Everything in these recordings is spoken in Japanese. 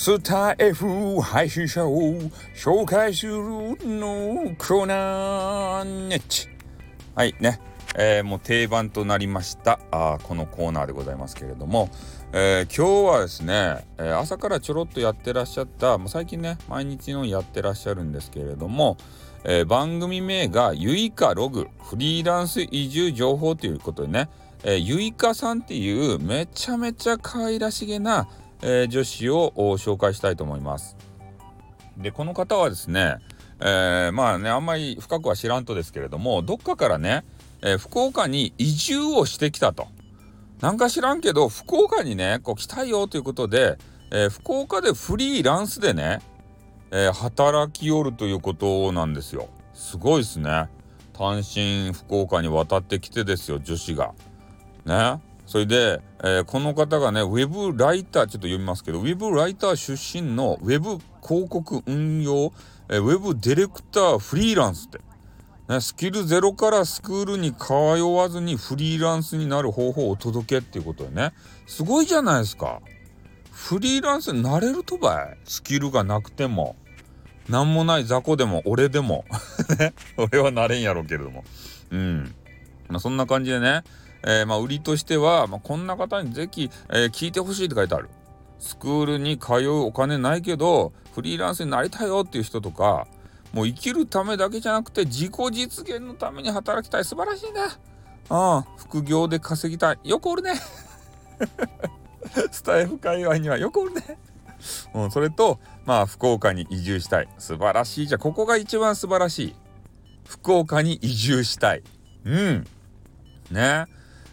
スター F 配信者を紹介するのコーナーネッチ。はいね、えー、もう定番となりました。あこのコーナーでございますけれども、えー、今日はですね、えー、朝からちょろっとやってらっしゃった。もう最近ね毎日のやってらっしゃるんですけれども、えー、番組名がゆいかログ。フリーランス移住情報ということでね、えー、ゆいかさんっていうめちゃめちゃ可愛らしげなえー、女子を紹介したいと思います。でこの方はですね、えー、まあねあんまり深くは知らんとですけれどもどっかからね、えー、福岡に移住をしてきたと。なんか知らんけど福岡にねこう来たいよということで、えー、福岡でフリーランスでね、え働きよるということなんですよ。すごいですね。単身福岡に渡ってきてですよ女子が。ね。それで、えー、この方がね、ウェブライター、ちょっと読みますけど、ウェブライター出身のウェブ広告運用、えー、ウェブディレクターフリーランスって。ね、スキルゼロからスクールに通わずにフリーランスになる方法をお届けっていうことでね。すごいじゃないですか。フリーランスになれるとばい。スキルがなくても。なんもない雑魚でも俺でも。ね。俺はなれんやろうけれども。うん。まあ、そんな感じでね。えー、まあ、売りとしては、まあ、こんな方にぜひ、えー、聞いてほしいって書いてある。スクールに通うお金ないけど、フリーランスになりたいよっていう人とか、もう生きるためだけじゃなくて自己実現のために働きたい。素晴らしいね。ああ、副業で稼ぎたい。よくおるね。スタイフ界隈にはよくおるね。うん、それと、まあ、福岡に移住したい。素晴らしい。じゃあ、ここが一番素晴らしい。福岡に移住したい。うん。ね。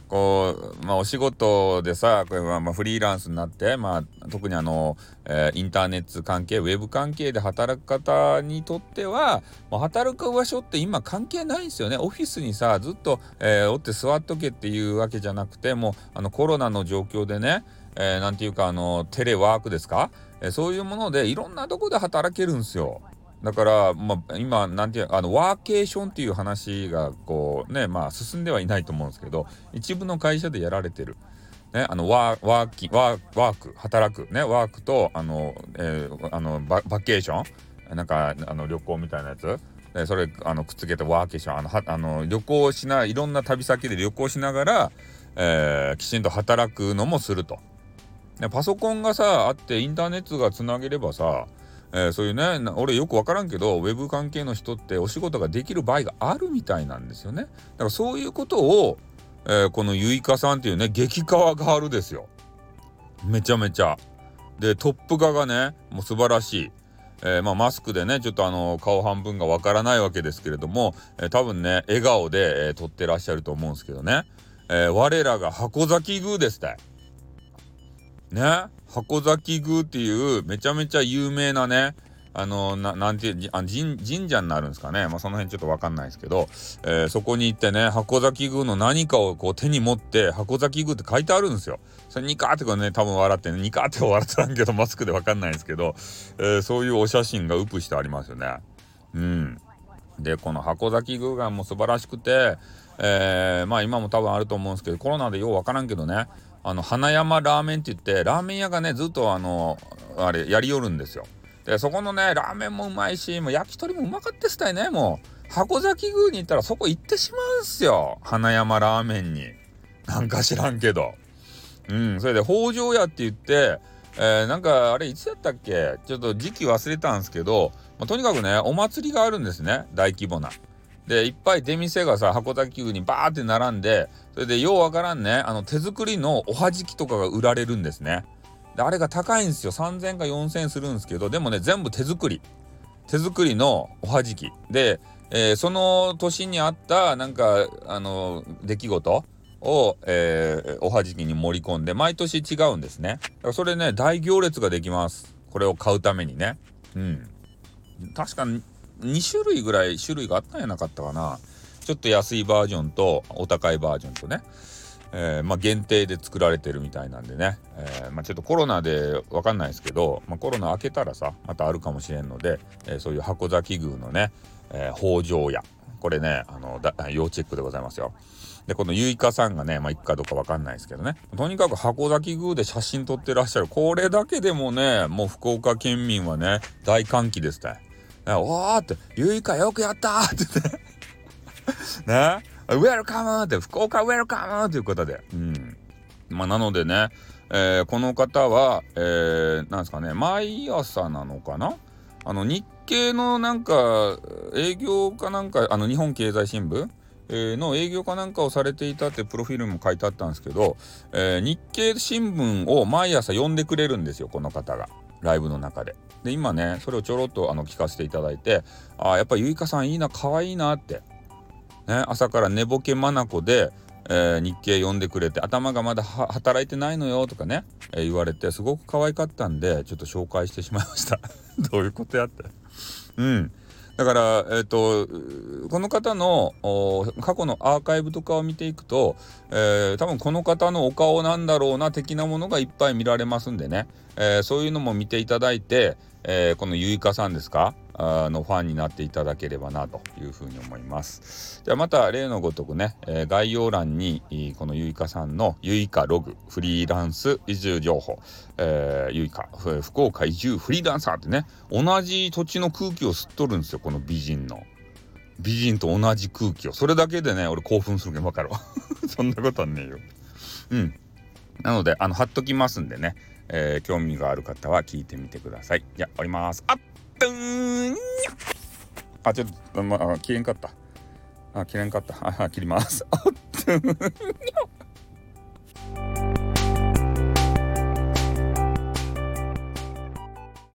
こう、まあ、お仕事でさ、これはまフリーランスになって、まあ、特にあの、えー、インターネット関係、ウェブ関係で働く方にとっては、ま、働く場所って今関係ないんですよね。オフィスにさ、ずっと、えー、おって座っとけっていうわけじゃなくて、もう、あの、コロナの状況でね、えー、ていうか、あの、テレワークですか、えー、そういうもので、いろんなとこで働けるんですよ。だから、まあ、今、なんていう、あの、ワーケーションっていう話が、こう、ね、まあ、進んではいないと思うんですけど、一部の会社でやられてる。ね、あの、ワー、ワーキ、ワー、ク、働く、ね、ワークと、あの、えー、あのバ、バケーションなんか、あの、旅行みたいなやつでそれ、あの、くっつけてワーケーション、あの、はあの旅行しな、いろんな旅先で旅行しながら、えー、きちんと働くのもすると。でパソコンがさ、あって、インターネットがつなげればさ、えー、そういうね俺よく分からんけどウェブ関係の人ってお仕事ができる場合があるみたいなんですよね。だからそういうことを、えー、このゆいかさんっていうね激川ガールですよ。めちゃめちゃ。でトップ画がねもう素晴らしい。えー、まあ、マスクでねちょっとあの顔半分がわからないわけですけれども、えー、多分ね笑顔で、えー、撮ってらっしゃると思うんですけどね、え我らが箱崎宮ですって。ね。箱崎宮っていうめちゃめちゃ有名なねあのななんてあ神神社になるんですかね、まあ、その辺ちょっと分かんないですけど、えー、そこに行ってね箱崎宮の何かをこう手に持って箱崎宮って書いてあるんですよ。それニカーってこね多分笑ってねニカーって笑ってたんけどマスクで分かんないですけど、えー、そういうお写真がウプしてありますよね。うん、でこの箱崎宮がもう素晴らしくて、えー、まあ今も多分あると思うんですけどコロナでよう分からんけどね。あの花山ラーメンって言ってラーメン屋がねずっとあのあれやりよるんですよ。でそこのねラーメンもうまいしもう焼き鳥もうまかったっすたいねもう。箱崎宮に行ったらそこ行ってしまうんすよ。花山ラーメンに。なんか知らんけど。うんそれで北条屋って言ってえー、なんかあれいつやったっけ？ちょっと時期忘れたんですけど、まあ、とにかくねお祭りがあるんですね大規模な。でいっぱい出店がさ箱崎宮にバーって並んでそれでようわからんねあの手作りのおはじきとかが売られるんですね。であれが高いんですよ。3000か4000するんですけどでもね全部手作り。手作りのおはじき。で、えー、その年にあったなんかあの出来事を、えー、おはじきに盛り込んで毎年違うんですね。だからそれね大行列ができます。これを買うためにね。うん。確かに2種類ぐらい種類があったんやなかったかな。ちょっと安いバージョンとお高いバージョンとね、えー、まあ、限定で作られてるみたいなんでね、えー、まあ、ちょっとコロナで分かんないですけど、まあ、コロナ明けたらさまたあるかもしれんので、えー、そういう箱崎宮のね、え北条屋。これねあのだ要チェックでございますよ。でこのゆいかさんがねまあ行くかどうかわかんないですけどね。とにかく箱崎宮で写真撮ってらっしゃる。これだけでもねもう福岡県民はね大歓喜ですね。おーって「ゆいかよくやった!」って言って。ねウェルカムって福岡ウェルカムということで。うん。まあなのでね、えー、この方はえー、なんですかね毎朝なのかな？あの日経のなんか営業かなんかあの日本経済新聞？えの営業かなんかをされていたってプロフィールも書いてあったんですけど、えー、日経新聞を毎朝読んでくれるんですよこの方が。ライブの中で。で今ねそれをちょろっとあの聞かせていただいてあやっぱゆいかさんいいな可愛いなって、ね、朝から寝ぼけ眼で、えー、日経読んでくれて頭がまだ働いてないのよとかね、えー、言われてすごく可愛かったんでちょっと紹介してしまいました。どういうことやって。うん。だから、えっ、と、この方の過去のアーカイブとかを見ていくと、えー、多分この方のお顔なんだろうな的なものがいっぱい見られますんでね、えー、そういうのも見ていただいて、え、このゆいかさんですか？のファンになっていただければなというふうに思います。ではまた例のごとくね、えー、概要欄にこのゆいかさんのゆいかログフリーランス移住情報、えー、ゆいか福岡移住フリーランサーってね同じ土地の空気を吸っとるんですよこの美人の。美人と同じ空気をそれだけでね俺興奮するけど分かるわ そんなことはねえようんなのであの貼っときますんでねえー、興味がある方は聞いてみてください。じゃあ、おります。あっとーんあ、ちょっと、まあ、切れんかった。あ、切れんかった。あ、切ります。あっ